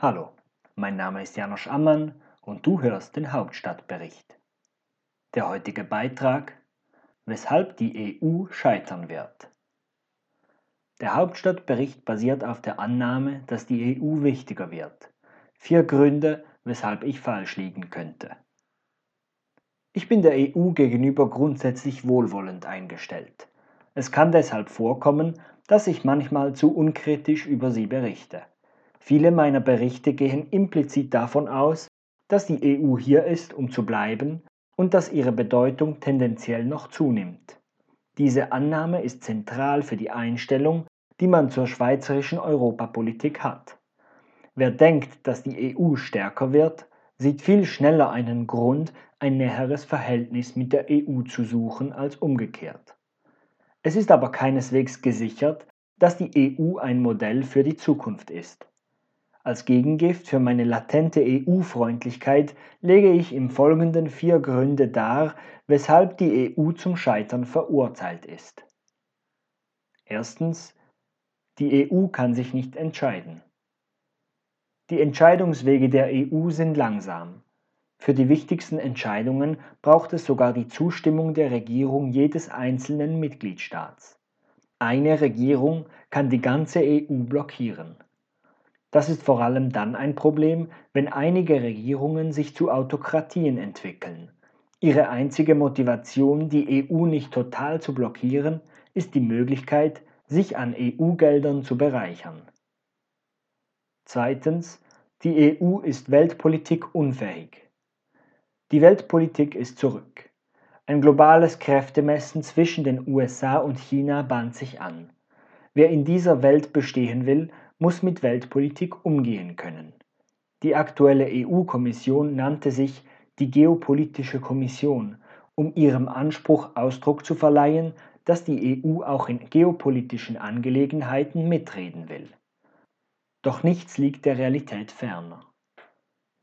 Hallo, mein Name ist Janosch Ammann und du hörst den Hauptstadtbericht. Der heutige Beitrag Weshalb die EU scheitern wird. Der Hauptstadtbericht basiert auf der Annahme, dass die EU wichtiger wird. Vier Gründe, weshalb ich falsch liegen könnte. Ich bin der EU gegenüber grundsätzlich wohlwollend eingestellt. Es kann deshalb vorkommen, dass ich manchmal zu unkritisch über sie berichte. Viele meiner Berichte gehen implizit davon aus, dass die EU hier ist, um zu bleiben und dass ihre Bedeutung tendenziell noch zunimmt. Diese Annahme ist zentral für die Einstellung, die man zur schweizerischen Europapolitik hat. Wer denkt, dass die EU stärker wird, sieht viel schneller einen Grund, ein näheres Verhältnis mit der EU zu suchen als umgekehrt. Es ist aber keineswegs gesichert, dass die EU ein Modell für die Zukunft ist. Als Gegengift für meine latente EU-Freundlichkeit lege ich im Folgenden vier Gründe dar, weshalb die EU zum Scheitern verurteilt ist. Erstens, die EU kann sich nicht entscheiden. Die Entscheidungswege der EU sind langsam. Für die wichtigsten Entscheidungen braucht es sogar die Zustimmung der Regierung jedes einzelnen Mitgliedstaats. Eine Regierung kann die ganze EU blockieren. Das ist vor allem dann ein Problem, wenn einige Regierungen sich zu Autokratien entwickeln. Ihre einzige Motivation, die EU nicht total zu blockieren, ist die Möglichkeit, sich an EU-Geldern zu bereichern. Zweitens, die EU ist Weltpolitik unfähig. Die Weltpolitik ist zurück. Ein globales Kräftemessen zwischen den USA und China bahnt sich an. Wer in dieser Welt bestehen will, muss mit Weltpolitik umgehen können. Die aktuelle EU-Kommission nannte sich die Geopolitische Kommission, um ihrem Anspruch Ausdruck zu verleihen, dass die EU auch in geopolitischen Angelegenheiten mitreden will. Doch nichts liegt der Realität ferner.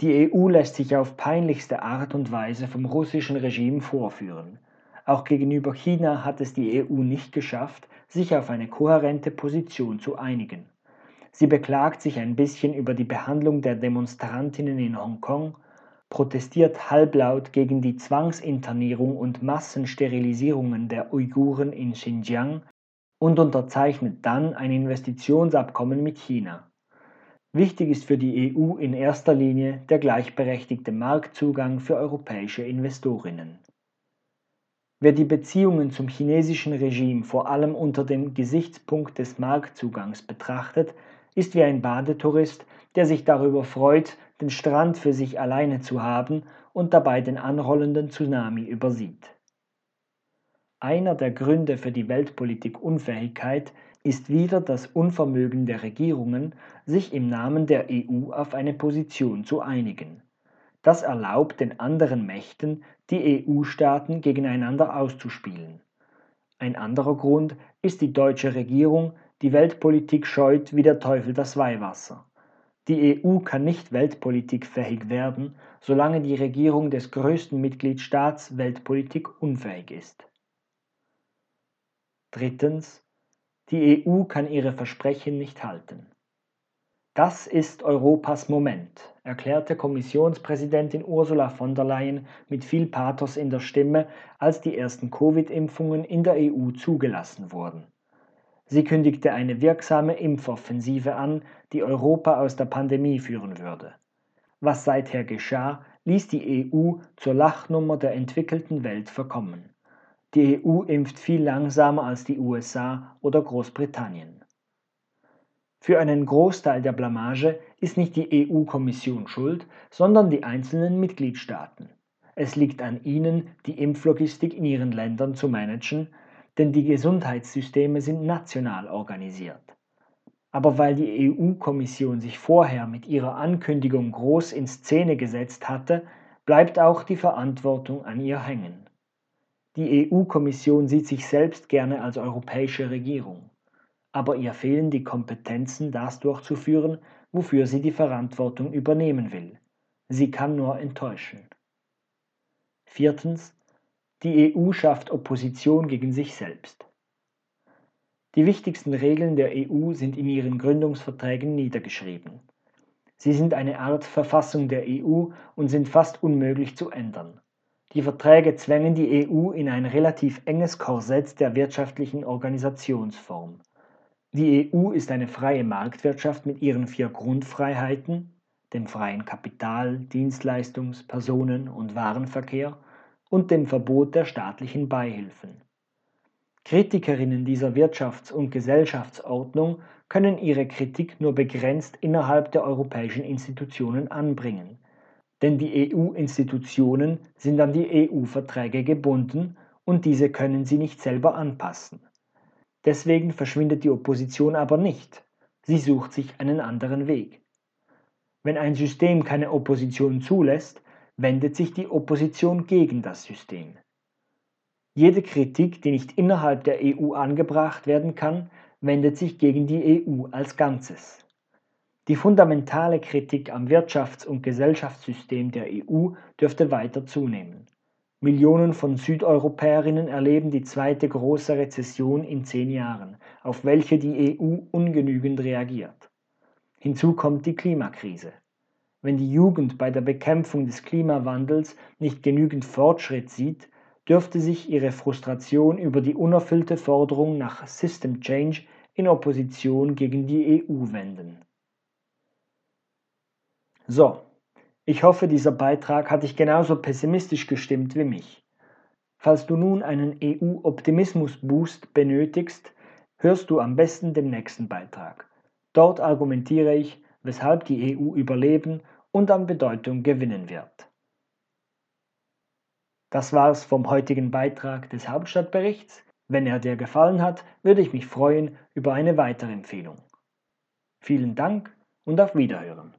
Die EU lässt sich auf peinlichste Art und Weise vom russischen Regime vorführen. Auch gegenüber China hat es die EU nicht geschafft, sich auf eine kohärente Position zu einigen. Sie beklagt sich ein bisschen über die Behandlung der Demonstrantinnen in Hongkong, protestiert halblaut gegen die Zwangsinternierung und Massensterilisierungen der Uiguren in Xinjiang und unterzeichnet dann ein Investitionsabkommen mit China. Wichtig ist für die EU in erster Linie der gleichberechtigte Marktzugang für europäische Investorinnen. Wer die Beziehungen zum chinesischen Regime vor allem unter dem Gesichtspunkt des Marktzugangs betrachtet, ist wie ein Badetourist, der sich darüber freut, den Strand für sich alleine zu haben und dabei den anrollenden Tsunami übersieht. Einer der Gründe für die Weltpolitik-Unfähigkeit ist wieder das Unvermögen der Regierungen, sich im Namen der EU auf eine Position zu einigen. Das erlaubt den anderen Mächten, die EU-Staaten gegeneinander auszuspielen. Ein anderer Grund ist die deutsche Regierung, die Weltpolitik scheut wie der Teufel das Weihwasser. Die EU kann nicht weltpolitikfähig werden, solange die Regierung des größten Mitgliedstaats Weltpolitik unfähig ist. Drittens. Die EU kann ihre Versprechen nicht halten. Das ist Europas Moment, erklärte Kommissionspräsidentin Ursula von der Leyen mit viel Pathos in der Stimme, als die ersten Covid-Impfungen in der EU zugelassen wurden. Sie kündigte eine wirksame Impfoffensive an, die Europa aus der Pandemie führen würde. Was seither geschah, ließ die EU zur Lachnummer der entwickelten Welt verkommen. Die EU impft viel langsamer als die USA oder Großbritannien. Für einen Großteil der Blamage ist nicht die EU-Kommission schuld, sondern die einzelnen Mitgliedstaaten. Es liegt an ihnen, die Impflogistik in ihren Ländern zu managen, denn die Gesundheitssysteme sind national organisiert. Aber weil die EU-Kommission sich vorher mit ihrer Ankündigung groß in Szene gesetzt hatte, bleibt auch die Verantwortung an ihr hängen. Die EU-Kommission sieht sich selbst gerne als europäische Regierung, aber ihr fehlen die Kompetenzen, das durchzuführen, wofür sie die Verantwortung übernehmen will. Sie kann nur enttäuschen. Viertens, die EU schafft Opposition gegen sich selbst. Die wichtigsten Regeln der EU sind in ihren Gründungsverträgen niedergeschrieben. Sie sind eine Art Verfassung der EU und sind fast unmöglich zu ändern. Die Verträge zwängen die EU in ein relativ enges Korsett der wirtschaftlichen Organisationsform. Die EU ist eine freie Marktwirtschaft mit ihren vier Grundfreiheiten, dem freien Kapital-, Dienstleistungs-, Personen- und Warenverkehr und dem Verbot der staatlichen Beihilfen. Kritikerinnen dieser Wirtschafts- und Gesellschaftsordnung können ihre Kritik nur begrenzt innerhalb der europäischen Institutionen anbringen, denn die EU-Institutionen sind an die EU-Verträge gebunden und diese können sie nicht selber anpassen. Deswegen verschwindet die Opposition aber nicht, sie sucht sich einen anderen Weg. Wenn ein System keine Opposition zulässt, wendet sich die Opposition gegen das System. Jede Kritik, die nicht innerhalb der EU angebracht werden kann, wendet sich gegen die EU als Ganzes. Die fundamentale Kritik am Wirtschafts- und Gesellschaftssystem der EU dürfte weiter zunehmen. Millionen von Südeuropäerinnen erleben die zweite große Rezession in zehn Jahren, auf welche die EU ungenügend reagiert. Hinzu kommt die Klimakrise. Wenn die Jugend bei der Bekämpfung des Klimawandels nicht genügend Fortschritt sieht, dürfte sich ihre Frustration über die unerfüllte Forderung nach System Change in Opposition gegen die EU wenden. So, ich hoffe, dieser Beitrag hat dich genauso pessimistisch gestimmt wie mich. Falls du nun einen EU-Optimismus-Boost benötigst, hörst du am besten den nächsten Beitrag. Dort argumentiere ich, weshalb die EU überleben und an Bedeutung gewinnen wird. Das war's vom heutigen Beitrag des Hauptstadtberichts. Wenn er dir gefallen hat, würde ich mich freuen über eine weitere Empfehlung. Vielen Dank und auf Wiederhören.